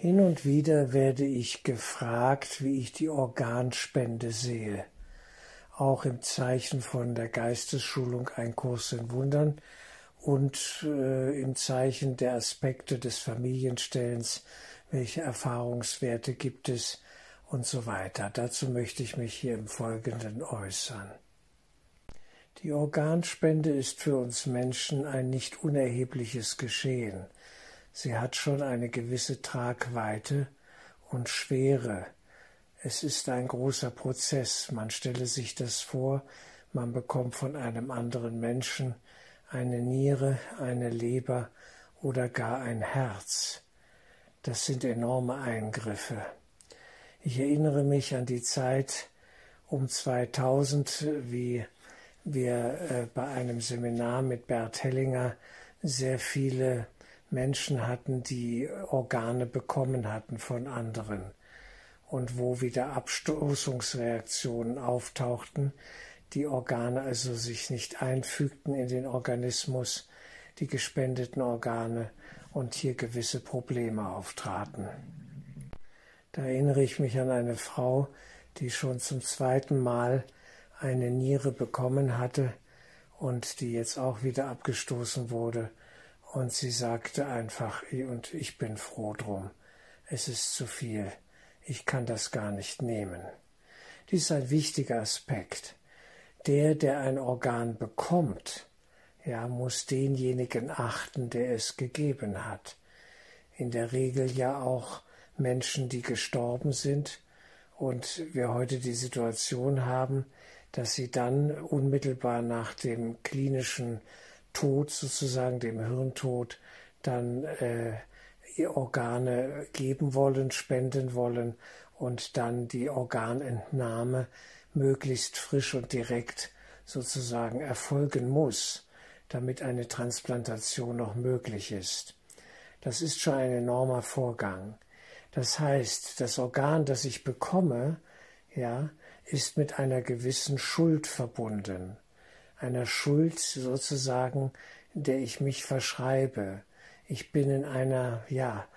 Hin und wieder werde ich gefragt, wie ich die Organspende sehe. Auch im Zeichen von der Geistesschulung ein Kurs in Wundern und äh, im Zeichen der Aspekte des Familienstellens, welche Erfahrungswerte gibt es und so weiter. Dazu möchte ich mich hier im Folgenden äußern. Die Organspende ist für uns Menschen ein nicht unerhebliches Geschehen. Sie hat schon eine gewisse Tragweite und Schwere. Es ist ein großer Prozess. Man stelle sich das vor, man bekommt von einem anderen Menschen eine Niere, eine Leber oder gar ein Herz. Das sind enorme Eingriffe. Ich erinnere mich an die Zeit um 2000, wie wir äh, bei einem Seminar mit Bert Hellinger sehr viele Menschen hatten, die Organe bekommen hatten von anderen und wo wieder Abstoßungsreaktionen auftauchten, die Organe also sich nicht einfügten in den Organismus, die gespendeten Organe und hier gewisse Probleme auftraten. Da erinnere ich mich an eine Frau, die schon zum zweiten Mal eine Niere bekommen hatte und die jetzt auch wieder abgestoßen wurde und sie sagte einfach, und ich bin froh drum, es ist zu viel, ich kann das gar nicht nehmen. Dies ist ein wichtiger Aspekt. Der, der ein Organ bekommt, ja, muss denjenigen achten, der es gegeben hat. In der Regel ja auch Menschen, die gestorben sind und wir heute die Situation haben, dass sie dann unmittelbar nach dem klinischen Tod sozusagen, dem Hirntod, dann äh, Organe geben wollen, spenden wollen und dann die Organentnahme möglichst frisch und direkt sozusagen erfolgen muss, damit eine Transplantation noch möglich ist. Das ist schon ein enormer Vorgang. Das heißt, das Organ, das ich bekomme, ja, ist mit einer gewissen Schuld verbunden einer Schuld sozusagen, der ich mich verschreibe. Ich bin in einer, ja,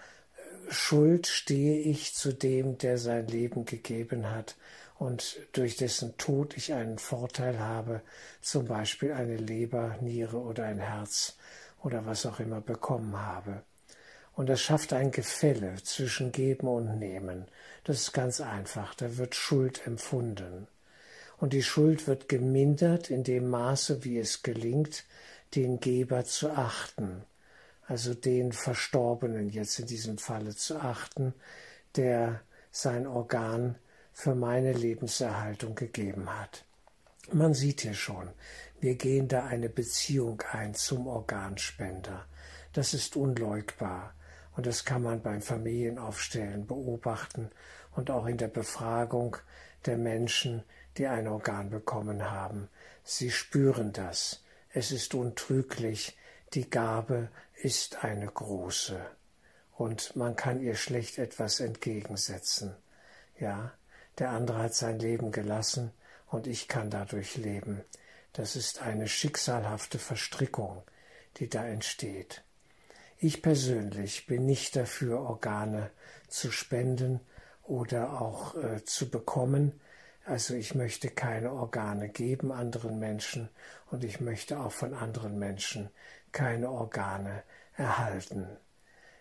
Schuld stehe ich zu dem, der sein Leben gegeben hat und durch dessen Tod ich einen Vorteil habe, zum Beispiel eine Leber, Niere oder ein Herz oder was auch immer bekommen habe. Und das schafft ein Gefälle zwischen Geben und Nehmen. Das ist ganz einfach, da wird Schuld empfunden und die Schuld wird gemindert in dem Maße, wie es gelingt, den Geber zu achten, also den Verstorbenen jetzt in diesem Falle zu achten, der sein Organ für meine Lebenserhaltung gegeben hat. Man sieht hier schon, wir gehen da eine Beziehung ein zum Organspender. Das ist unleugbar und das kann man beim Familienaufstellen beobachten und auch in der Befragung der Menschen, die ein Organ bekommen haben. Sie spüren das. Es ist untrüglich. Die Gabe ist eine große. Und man kann ihr schlecht etwas entgegensetzen. Ja, der andere hat sein Leben gelassen und ich kann dadurch leben. Das ist eine schicksalhafte Verstrickung, die da entsteht. Ich persönlich bin nicht dafür, Organe zu spenden oder auch äh, zu bekommen, also ich möchte keine Organe geben anderen Menschen und ich möchte auch von anderen Menschen keine Organe erhalten.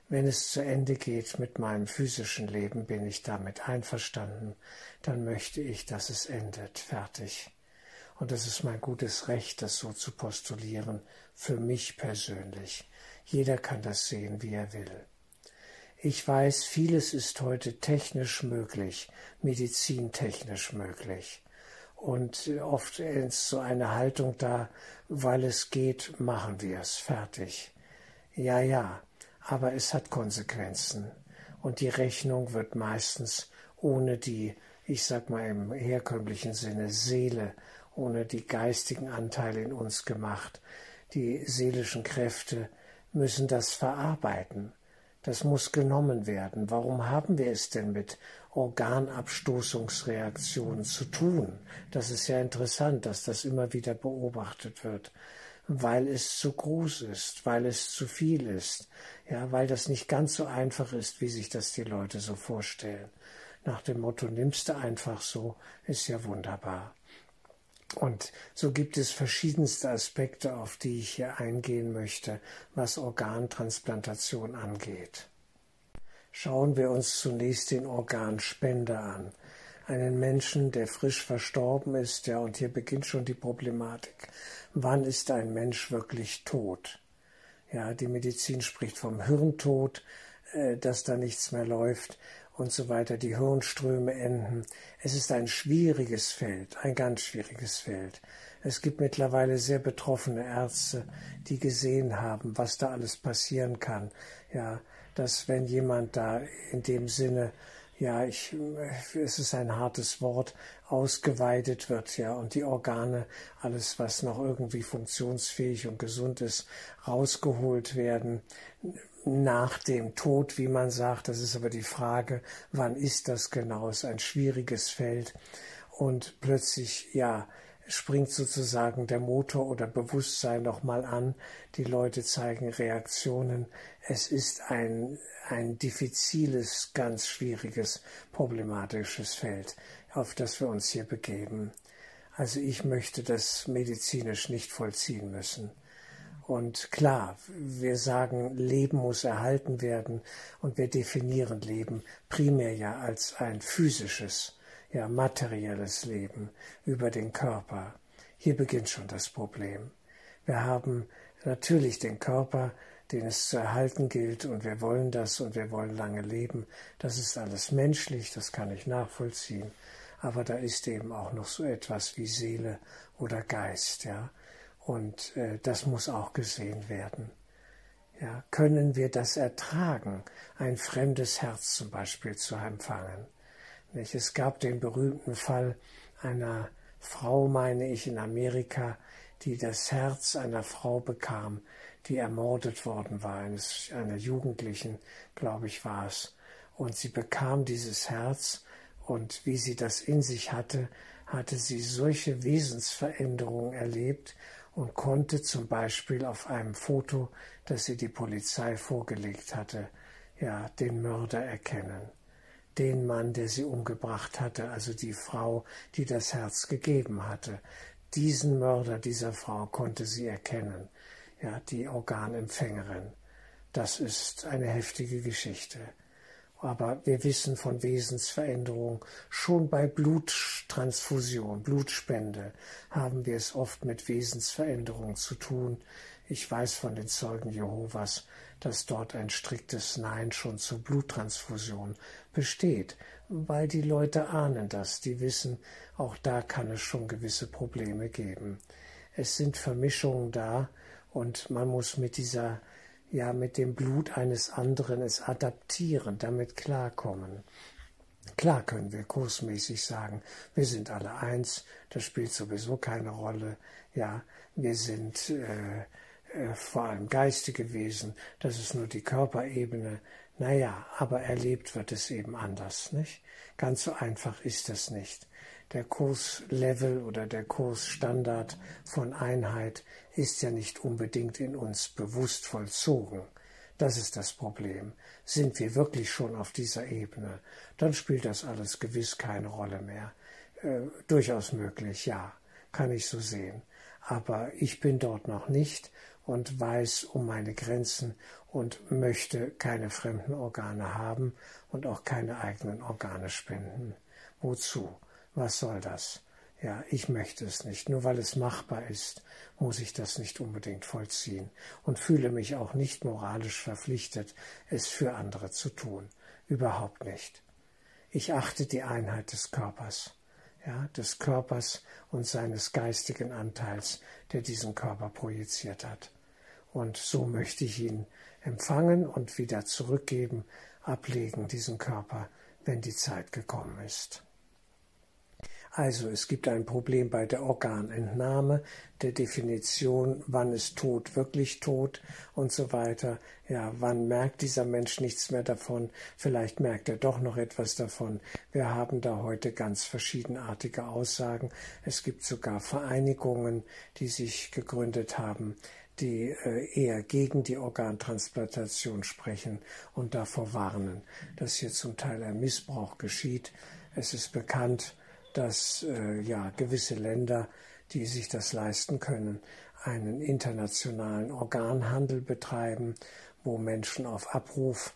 Wenn es zu Ende geht mit meinem physischen Leben, bin ich damit einverstanden, dann möchte ich, dass es endet, fertig. Und es ist mein gutes Recht, das so zu postulieren, für mich persönlich. Jeder kann das sehen, wie er will. Ich weiß, vieles ist heute technisch möglich, medizintechnisch möglich. Und oft ist so eine Haltung da, weil es geht, machen wir es, fertig. Ja, ja, aber es hat Konsequenzen. Und die Rechnung wird meistens ohne die, ich sag mal im herkömmlichen Sinne, Seele, ohne die geistigen Anteile in uns gemacht. Die seelischen Kräfte müssen das verarbeiten. Das muss genommen werden. Warum haben wir es denn mit Organabstoßungsreaktionen zu tun? Das ist ja interessant, dass das immer wieder beobachtet wird. weil es zu groß ist, weil es zu viel ist, ja, weil das nicht ganz so einfach ist, wie sich das die Leute so vorstellen. Nach dem Motto, nimmst du einfach so, ist ja wunderbar. Und so gibt es verschiedenste Aspekte, auf die ich hier eingehen möchte, was Organtransplantation angeht. Schauen wir uns zunächst den Organspender an. Einen Menschen, der frisch verstorben ist, ja, und hier beginnt schon die Problematik. Wann ist ein Mensch wirklich tot? Ja, die Medizin spricht vom Hirntod, äh, dass da nichts mehr läuft und so weiter, die Hirnströme enden. Es ist ein schwieriges Feld, ein ganz schwieriges Feld. Es gibt mittlerweile sehr betroffene Ärzte, die gesehen haben, was da alles passieren kann. Ja, dass wenn jemand da in dem Sinne ja, ich, es ist ein hartes Wort, ausgeweidet wird, ja, und die Organe, alles, was noch irgendwie funktionsfähig und gesund ist, rausgeholt werden nach dem Tod, wie man sagt. Das ist aber die Frage, wann ist das genau? Es ist ein schwieriges Feld. Und plötzlich, ja, springt sozusagen der Motor oder Bewusstsein nochmal an. Die Leute zeigen Reaktionen. Es ist ein, ein diffiziles, ganz schwieriges, problematisches Feld, auf das wir uns hier begeben. Also ich möchte das medizinisch nicht vollziehen müssen. Und klar, wir sagen, Leben muss erhalten werden und wir definieren Leben primär ja als ein physisches, ja materielles Leben über den Körper. Hier beginnt schon das Problem. Wir haben natürlich den Körper, den es zu erhalten gilt, und wir wollen das und wir wollen lange leben. Das ist alles menschlich, das kann ich nachvollziehen. Aber da ist eben auch noch so etwas wie Seele oder Geist, ja. Und äh, das muss auch gesehen werden. Ja, können wir das ertragen, ein fremdes Herz zum Beispiel zu empfangen? Nicht? Es gab den berühmten Fall einer Frau, meine ich, in Amerika, die das Herz einer Frau bekam, die ermordet worden war, eines, einer Jugendlichen, glaube ich, war es. Und sie bekam dieses Herz und wie sie das in sich hatte, hatte sie solche Wesensveränderungen erlebt und konnte zum Beispiel auf einem Foto, das sie die Polizei vorgelegt hatte, ja, den Mörder erkennen. Den Mann, der sie umgebracht hatte, also die Frau, die das Herz gegeben hatte. Diesen Mörder dieser Frau konnte sie erkennen ja, die Organempfängerin. Das ist eine heftige Geschichte. Aber wir wissen von Wesensveränderung. Schon bei Bluttransfusion, Blutspende haben wir es oft mit Wesensveränderung zu tun. Ich weiß von den Zeugen Jehovas, dass dort ein striktes Nein schon zur Bluttransfusion besteht, weil die Leute ahnen das, die wissen, auch da kann es schon gewisse Probleme geben. Es sind Vermischungen da, und man muss mit dieser, ja, mit dem Blut eines anderen es adaptieren, damit klarkommen. Klar können wir kursmäßig sagen, wir sind alle eins, das spielt sowieso keine Rolle, ja, wir sind äh, äh, vor allem geistige Wesen, das ist nur die Körperebene, naja, aber erlebt wird es eben anders, nicht? Ganz so einfach ist das nicht. Der Kurslevel oder der Kursstandard von Einheit ist ja nicht unbedingt in uns bewusst vollzogen. Das ist das Problem. Sind wir wirklich schon auf dieser Ebene, dann spielt das alles gewiss keine Rolle mehr. Äh, durchaus möglich, ja, kann ich so sehen. Aber ich bin dort noch nicht und weiß um meine Grenzen und möchte keine fremden Organe haben und auch keine eigenen Organe spenden. Wozu? Was soll das? Ja, ich möchte es nicht. Nur weil es machbar ist, muss ich das nicht unbedingt vollziehen und fühle mich auch nicht moralisch verpflichtet, es für andere zu tun. Überhaupt nicht. Ich achte die Einheit des Körpers, ja, des Körpers und seines geistigen Anteils, der diesen Körper projiziert hat. Und so möchte ich ihn empfangen und wieder zurückgeben, ablegen, diesen Körper, wenn die Zeit gekommen ist. Also es gibt ein Problem bei der Organentnahme, der Definition, wann ist tot wirklich tot und so weiter. Ja, wann merkt dieser Mensch nichts mehr davon? Vielleicht merkt er doch noch etwas davon. Wir haben da heute ganz verschiedenartige Aussagen. Es gibt sogar Vereinigungen, die sich gegründet haben, die äh, eher gegen die Organtransplantation sprechen und davor warnen, dass hier zum Teil ein Missbrauch geschieht. Es ist bekannt, dass äh, ja gewisse Länder, die sich das leisten können, einen internationalen Organhandel betreiben, wo Menschen auf Abruf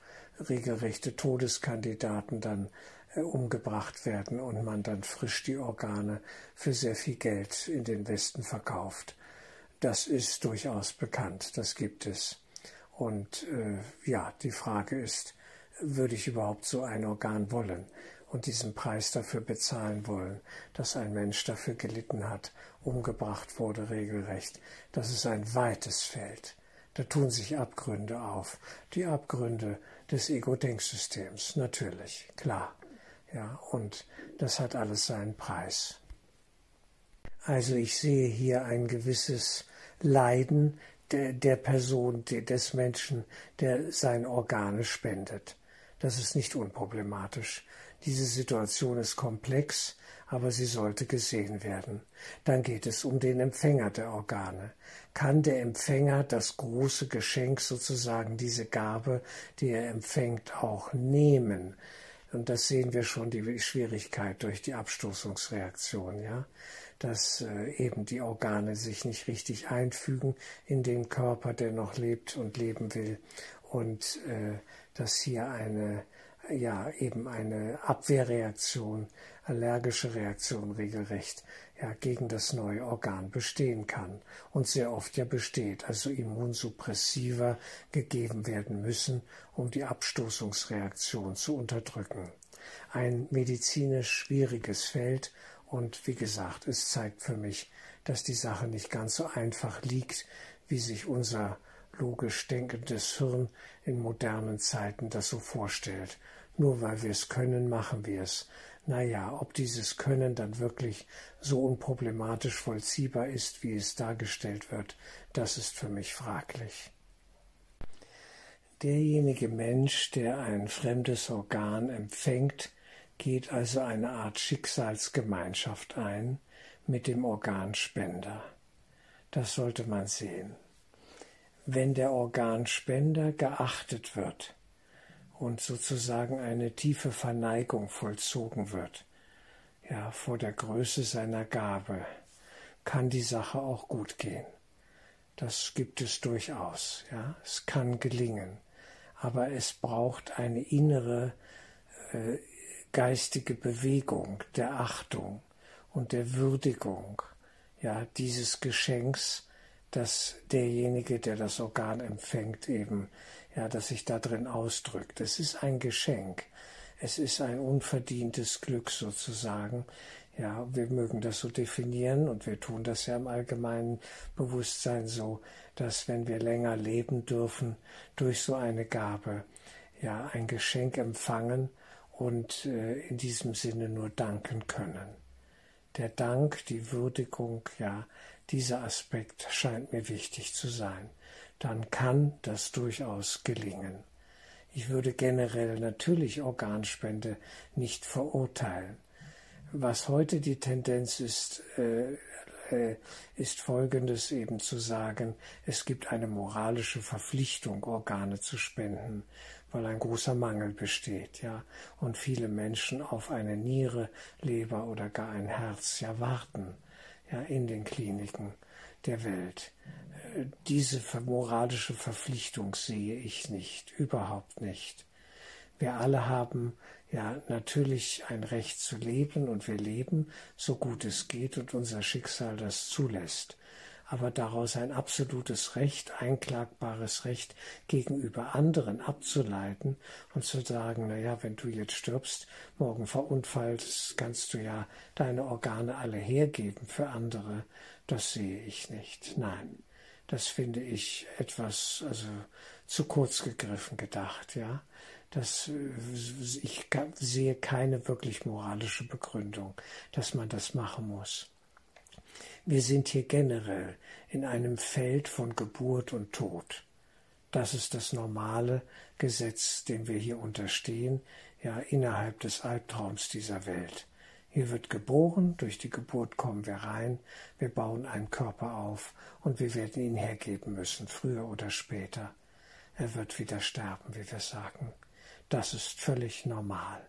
regelrechte Todeskandidaten dann äh, umgebracht werden und man dann frisch die Organe für sehr viel Geld in den Westen verkauft. Das ist durchaus bekannt, das gibt es. Und äh, ja, die Frage ist, würde ich überhaupt so ein Organ wollen und diesen Preis dafür bezahlen wollen, dass ein Mensch dafür gelitten hat, umgebracht wurde regelrecht. Das ist ein weites Feld. Da tun sich Abgründe auf. Die Abgründe des Ego-Denksystems, natürlich, klar. Ja, und das hat alles seinen Preis. Also ich sehe hier ein gewisses Leiden der, der Person, des Menschen, der seine Organe spendet. Das ist nicht unproblematisch. Diese Situation ist komplex, aber sie sollte gesehen werden. Dann geht es um den Empfänger der Organe. Kann der Empfänger das große Geschenk sozusagen, diese Gabe, die er empfängt, auch nehmen? Und das sehen wir schon die Schwierigkeit durch die Abstoßungsreaktion, ja dass äh, eben die Organe sich nicht richtig einfügen in den Körper, der noch lebt und leben will und äh, dass hier eine ja eben eine Abwehrreaktion, allergische Reaktion regelrecht ja gegen das neue Organ bestehen kann und sehr oft ja besteht, also Immunsuppressiva gegeben werden müssen, um die Abstoßungsreaktion zu unterdrücken. Ein medizinisch schwieriges Feld und wie gesagt, es zeigt für mich, dass die Sache nicht ganz so einfach liegt, wie sich unser logisch denkendes Hirn in modernen Zeiten das so vorstellt. Nur weil wir es können, machen wir es. Naja, ob dieses Können dann wirklich so unproblematisch vollziehbar ist, wie es dargestellt wird, das ist für mich fraglich. Derjenige Mensch, der ein fremdes Organ empfängt, geht also eine Art Schicksalsgemeinschaft ein mit dem Organspender. Das sollte man sehen. Wenn der Organspender geachtet wird und sozusagen eine tiefe Verneigung vollzogen wird, ja, vor der Größe seiner Gabe, kann die Sache auch gut gehen. Das gibt es durchaus, ja, es kann gelingen, aber es braucht eine innere äh, geistige Bewegung der Achtung und der Würdigung ja dieses Geschenks, dass derjenige, der das Organ empfängt, eben ja, dass sich da drin ausdrückt. Es ist ein Geschenk. Es ist ein unverdientes Glück sozusagen. Ja, wir mögen das so definieren und wir tun das ja im allgemeinen Bewusstsein so, dass wenn wir länger leben dürfen durch so eine Gabe, ja, ein Geschenk empfangen und äh, in diesem Sinne nur danken können. Der Dank, die Würdigung, ja, dieser Aspekt scheint mir wichtig zu sein. Dann kann das durchaus gelingen. Ich würde generell natürlich Organspende nicht verurteilen. Was heute die Tendenz ist, äh, äh, ist folgendes eben zu sagen, es gibt eine moralische Verpflichtung, Organe zu spenden weil ein großer Mangel besteht, ja, und viele Menschen auf eine Niere, Leber oder gar ein Herz ja warten, ja, in den Kliniken der Welt. Äh, diese moralische Verpflichtung sehe ich nicht, überhaupt nicht. Wir alle haben ja natürlich ein Recht zu leben und wir leben, so gut es geht und unser Schicksal das zulässt aber daraus ein absolutes Recht, einklagbares Recht gegenüber anderen abzuleiten und zu sagen, na ja, wenn du jetzt stirbst, morgen verunfallst, kannst du ja deine Organe alle hergeben für andere, das sehe ich nicht. Nein, das finde ich etwas, also zu kurz gegriffen gedacht, ja. Das, ich sehe keine wirklich moralische Begründung, dass man das machen muss. Wir sind hier generell in einem Feld von Geburt und Tod. Das ist das normale Gesetz, dem wir hier unterstehen, ja innerhalb des Albtraums dieser Welt. Hier wird geboren, durch die Geburt kommen wir rein, wir bauen einen Körper auf und wir werden ihn hergeben müssen, früher oder später. Er wird wieder sterben, wie wir sagen. Das ist völlig normal.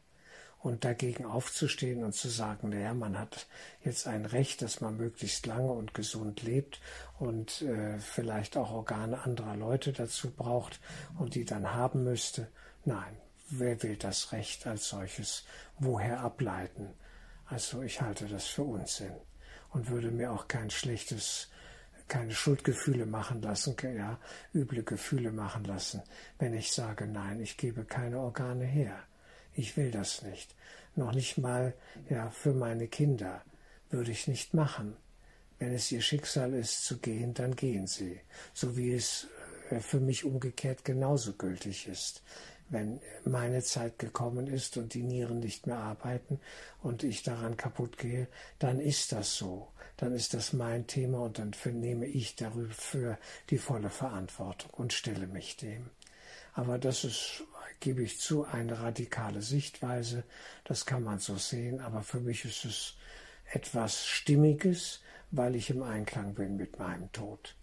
Und dagegen aufzustehen und zu sagen, naja, man hat jetzt ein Recht, dass man möglichst lange und gesund lebt und äh, vielleicht auch Organe anderer Leute dazu braucht und die dann haben müsste. Nein, wer will das Recht als solches woher ableiten? Also ich halte das für Unsinn und würde mir auch kein schlechtes, keine Schuldgefühle machen lassen, ja, üble Gefühle machen lassen, wenn ich sage, nein, ich gebe keine Organe her. Ich will das nicht. Noch nicht mal, ja, für meine Kinder würde ich nicht machen. Wenn es ihr Schicksal ist zu gehen, dann gehen sie, so wie es äh, für mich umgekehrt genauso gültig ist wenn meine Zeit gekommen ist und die Nieren nicht mehr arbeiten und ich daran kaputt gehe, dann ist das so. Dann ist das mein Thema und dann nehme ich dafür die volle Verantwortung und stelle mich dem. Aber das ist, gebe ich zu, eine radikale Sichtweise. Das kann man so sehen. Aber für mich ist es etwas Stimmiges, weil ich im Einklang bin mit meinem Tod.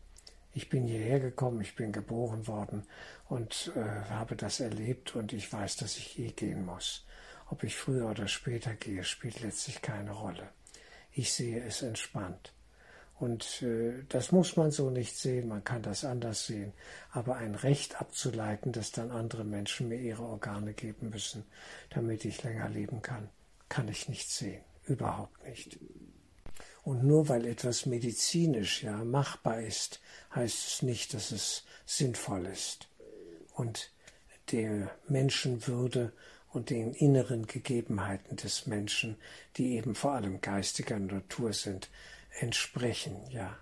Ich bin hierher gekommen, ich bin geboren worden und äh, habe das erlebt und ich weiß, dass ich eh gehen muss. Ob ich früher oder später gehe, spielt letztlich keine Rolle. Ich sehe es entspannt. Und äh, das muss man so nicht sehen, man kann das anders sehen. Aber ein Recht abzuleiten, dass dann andere Menschen mir ihre Organe geben müssen, damit ich länger leben kann, kann ich nicht sehen. Überhaupt nicht. Und nur weil etwas medizinisch ja machbar ist, heißt es nicht, dass es sinnvoll ist. Und der Menschenwürde und den inneren Gegebenheiten des Menschen, die eben vor allem geistiger Natur sind, entsprechen, ja.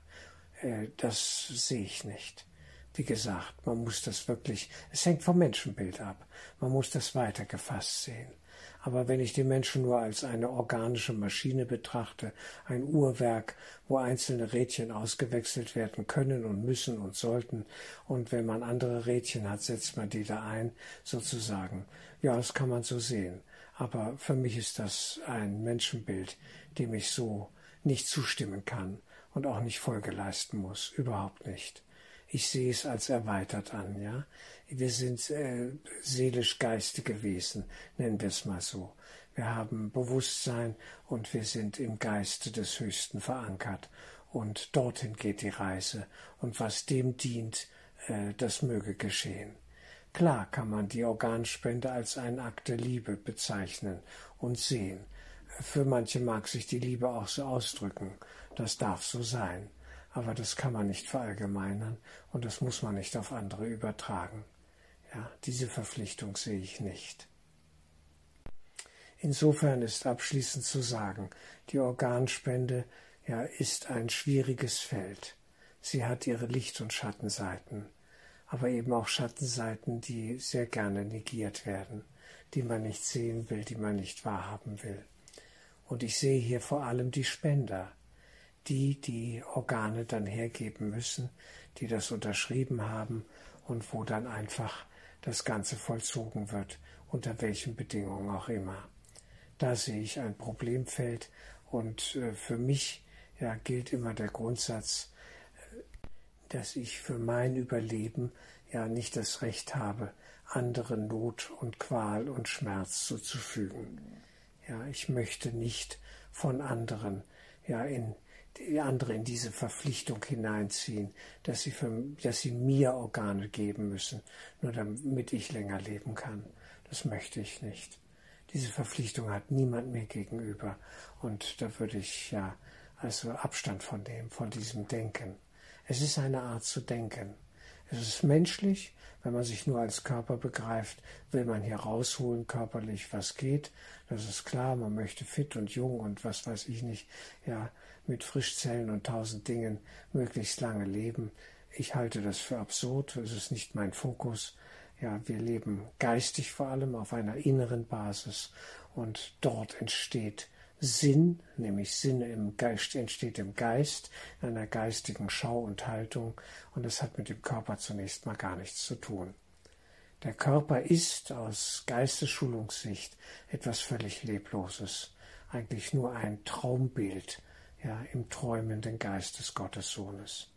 Äh, das sehe ich nicht. Wie gesagt, man muss das wirklich, es hängt vom Menschenbild ab. Man muss das weiter gefasst sehen. Aber wenn ich die Menschen nur als eine organische Maschine betrachte, ein Uhrwerk, wo einzelne Rädchen ausgewechselt werden können und müssen und sollten, und wenn man andere Rädchen hat, setzt man die da ein, sozusagen. Ja, das kann man so sehen. Aber für mich ist das ein Menschenbild, dem ich so nicht zustimmen kann und auch nicht Folge leisten muss. Überhaupt nicht. Ich sehe es als erweitert an, ja. Wir sind äh, seelisch-geistige Wesen, nennen wir es mal so. Wir haben Bewusstsein und wir sind im Geiste des Höchsten verankert. Und dorthin geht die Reise. Und was dem dient, äh, das möge geschehen. Klar kann man die Organspende als einen Akt der Liebe bezeichnen und sehen. Für manche mag sich die Liebe auch so ausdrücken. Das darf so sein. Aber das kann man nicht verallgemeinern und das muss man nicht auf andere übertragen. Ja, diese Verpflichtung sehe ich nicht. Insofern ist abschließend zu sagen, die Organspende ja, ist ein schwieriges Feld. Sie hat ihre Licht- und Schattenseiten, aber eben auch Schattenseiten, die sehr gerne negiert werden, die man nicht sehen will, die man nicht wahrhaben will. Und ich sehe hier vor allem die Spender, die die Organe dann hergeben müssen, die das unterschrieben haben und wo dann einfach das Ganze vollzogen wird, unter welchen Bedingungen auch immer. Da sehe ich ein Problemfeld und äh, für mich ja, gilt immer der Grundsatz, äh, dass ich für mein Überleben ja nicht das Recht habe, anderen Not und Qual und Schmerz zuzufügen. Ja, ich möchte nicht von anderen ja in andere in diese Verpflichtung hineinziehen, dass sie, für, dass sie mir Organe geben müssen, nur damit ich länger leben kann. Das möchte ich nicht. Diese Verpflichtung hat niemand mir gegenüber und da würde ich ja also Abstand von dem, von diesem Denken. Es ist eine Art zu denken. Es ist menschlich, wenn man sich nur als Körper begreift, will man hier rausholen körperlich, was geht. Das ist klar, man möchte fit und jung und was weiß ich nicht, ja, mit Frischzellen und tausend Dingen möglichst lange leben. Ich halte das für absurd, es ist nicht mein Fokus. Ja, wir leben geistig vor allem auf einer inneren Basis und dort entsteht Sinn, nämlich Sinn im Geist, entsteht im Geist, in einer geistigen Schau und Haltung und das hat mit dem Körper zunächst mal gar nichts zu tun. Der Körper ist aus Geistesschulungssicht etwas völlig Lebloses, eigentlich nur ein Traumbild ja, im träumenden Geist des Gottessohnes.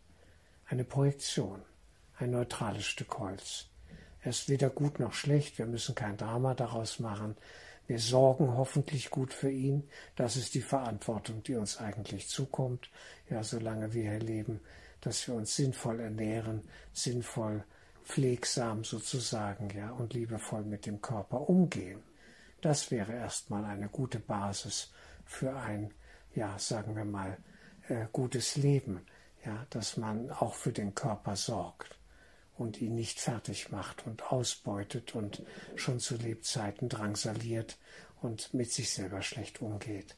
Eine Projektion, ein neutrales Stück Holz. Er ist weder gut noch schlecht, wir müssen kein Drama daraus machen, wir sorgen hoffentlich gut für ihn. Das ist die Verantwortung, die uns eigentlich zukommt, ja, solange wir hier leben, dass wir uns sinnvoll ernähren, sinnvoll, pflegsam sozusagen, ja, und liebevoll mit dem Körper umgehen. Das wäre erstmal eine gute Basis für ein, ja, sagen wir mal, äh, gutes Leben, ja, dass man auch für den Körper sorgt und ihn nicht fertig macht und ausbeutet und schon zu Lebzeiten drangsaliert und mit sich selber schlecht umgeht.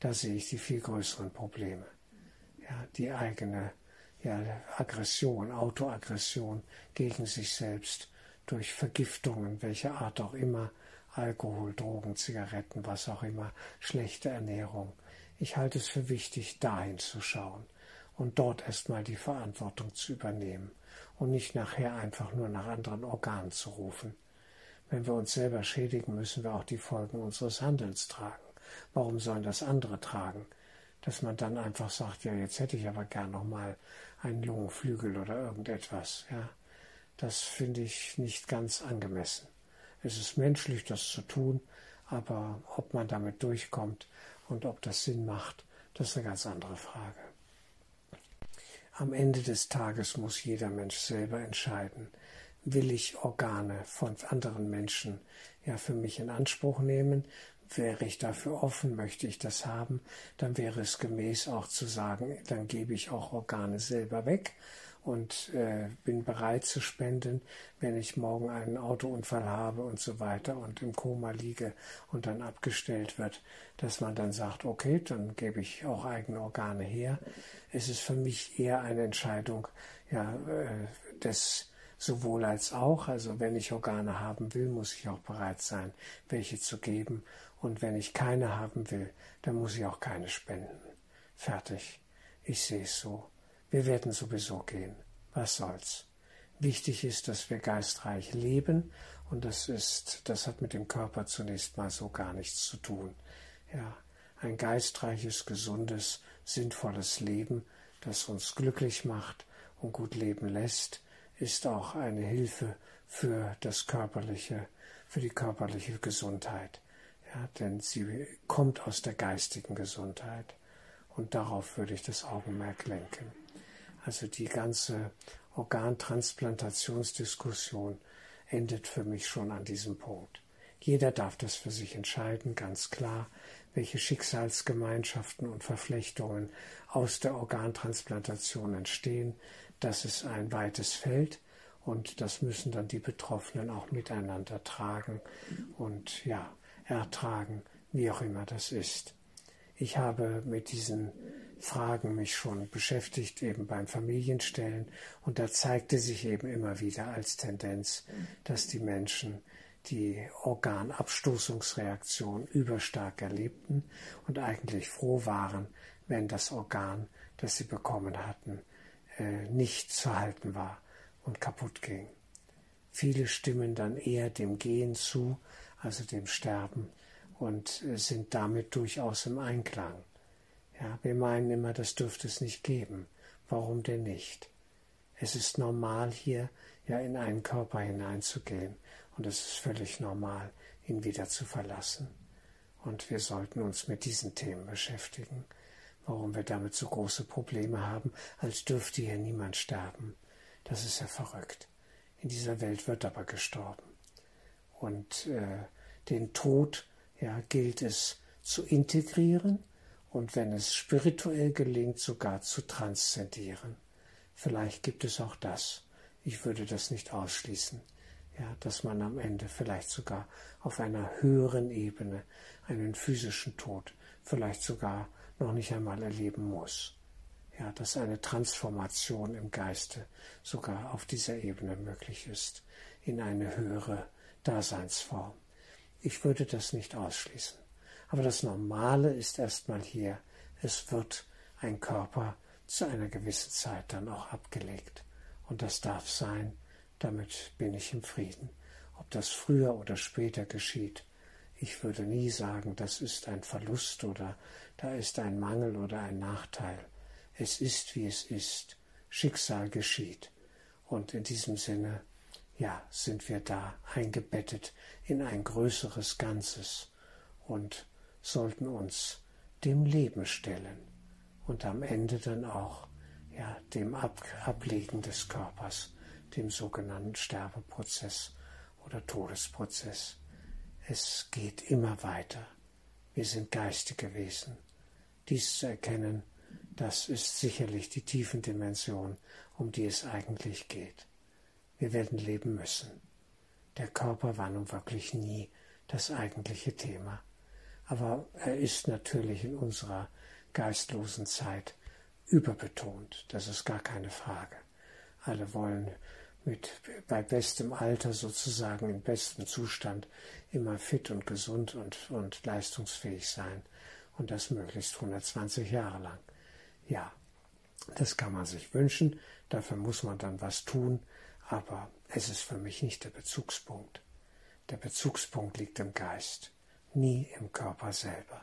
Da sehe ich die viel größeren Probleme. Ja, die eigene ja, Aggression, Autoaggression gegen sich selbst durch Vergiftungen, welcher Art auch immer, Alkohol, Drogen, Zigaretten, was auch immer, schlechte Ernährung. Ich halte es für wichtig, dahin zu schauen und dort erstmal die Verantwortung zu übernehmen und nicht nachher einfach nur nach anderen Organen zu rufen. Wenn wir uns selber schädigen, müssen wir auch die Folgen unseres Handelns tragen. Warum sollen das andere tragen? Dass man dann einfach sagt, ja, jetzt hätte ich aber gern noch mal einen Lungenflügel oder irgendetwas, ja. Das finde ich nicht ganz angemessen. Es ist menschlich, das zu tun, aber ob man damit durchkommt und ob das Sinn macht, das ist eine ganz andere Frage. Am Ende des Tages muss jeder Mensch selber entscheiden, will ich Organe von anderen Menschen ja für mich in Anspruch nehmen, wäre ich dafür offen, möchte ich das haben, dann wäre es gemäß auch zu sagen, dann gebe ich auch Organe selber weg und äh, bin bereit zu spenden, wenn ich morgen einen Autounfall habe und so weiter und im Koma liege und dann abgestellt wird, dass man dann sagt, okay, dann gebe ich auch eigene Organe her. Es ist für mich eher eine Entscheidung ja, äh, des sowohl als auch. Also wenn ich Organe haben will, muss ich auch bereit sein, welche zu geben. Und wenn ich keine haben will, dann muss ich auch keine spenden. Fertig. Ich sehe es so. Wir werden sowieso gehen. Was soll's? Wichtig ist, dass wir geistreich leben und das ist, das hat mit dem Körper zunächst mal so gar nichts zu tun. Ja, ein geistreiches, gesundes, sinnvolles Leben, das uns glücklich macht und gut leben lässt, ist auch eine Hilfe für das körperliche, für die körperliche Gesundheit. Ja, denn sie kommt aus der geistigen Gesundheit. Und darauf würde ich das Augenmerk lenken. Also die ganze Organtransplantationsdiskussion endet für mich schon an diesem Punkt. Jeder darf das für sich entscheiden, ganz klar, welche Schicksalsgemeinschaften und Verflechtungen aus der Organtransplantation entstehen. Das ist ein weites Feld und das müssen dann die Betroffenen auch miteinander tragen und ja, ertragen, wie auch immer das ist. Ich habe mit diesen Fragen mich schon beschäftigt, eben beim Familienstellen. Und da zeigte sich eben immer wieder als Tendenz, dass die Menschen die Organabstoßungsreaktion überstark erlebten und eigentlich froh waren, wenn das Organ, das sie bekommen hatten, äh, nicht zu halten war und kaputt ging. Viele stimmen dann eher dem Gehen zu, also dem Sterben, und äh, sind damit durchaus im Einklang. Ja, wir meinen immer, das dürfte es nicht geben. Warum denn nicht? Es ist normal, hier ja in einen Körper hineinzugehen und es ist völlig normal, ihn wieder zu verlassen. Und wir sollten uns mit diesen Themen beschäftigen. Warum wir damit so große Probleme haben, als dürfte hier niemand sterben. Das ist ja verrückt. In dieser Welt wird aber gestorben. Und äh, den Tod ja, gilt es zu integrieren und wenn es spirituell gelingt, sogar zu transzendieren. Vielleicht gibt es auch das. Ich würde das nicht ausschließen. Ja, dass man am Ende vielleicht sogar auf einer höheren Ebene einen physischen Tod vielleicht sogar noch nicht einmal erleben muss. Ja, dass eine Transformation im Geiste sogar auf dieser Ebene möglich ist. in eine höhere Daseinsform. Ich würde das nicht ausschließen. Aber das Normale ist erstmal hier, es wird ein Körper zu einer gewissen Zeit dann auch abgelegt. Und das darf sein, damit bin ich im Frieden. Ob das früher oder später geschieht, ich würde nie sagen, das ist ein Verlust oder da ist ein Mangel oder ein Nachteil. Es ist, wie es ist. Schicksal geschieht. Und in diesem Sinne, ja, sind wir da eingebettet in ein größeres Ganzes und sollten uns dem Leben stellen und am Ende dann auch ja, dem Ab Ablegen des Körpers, dem sogenannten Sterbeprozess oder Todesprozess. Es geht immer weiter. Wir sind geistige Wesen. Dies zu erkennen, das ist sicherlich die tiefen Dimension, um die es eigentlich geht. Wir werden leben müssen. Der Körper war nun wirklich nie das eigentliche Thema, aber er ist natürlich in unserer geistlosen Zeit überbetont, das ist gar keine Frage. Alle wollen mit bei bestem Alter sozusagen in bestem Zustand immer fit und gesund und, und leistungsfähig sein und das möglichst 120 Jahre lang. Ja, das kann man sich wünschen, dafür muss man dann was tun, aber es ist für mich nicht der Bezugspunkt. Der Bezugspunkt liegt im Geist, nie im Körper selber.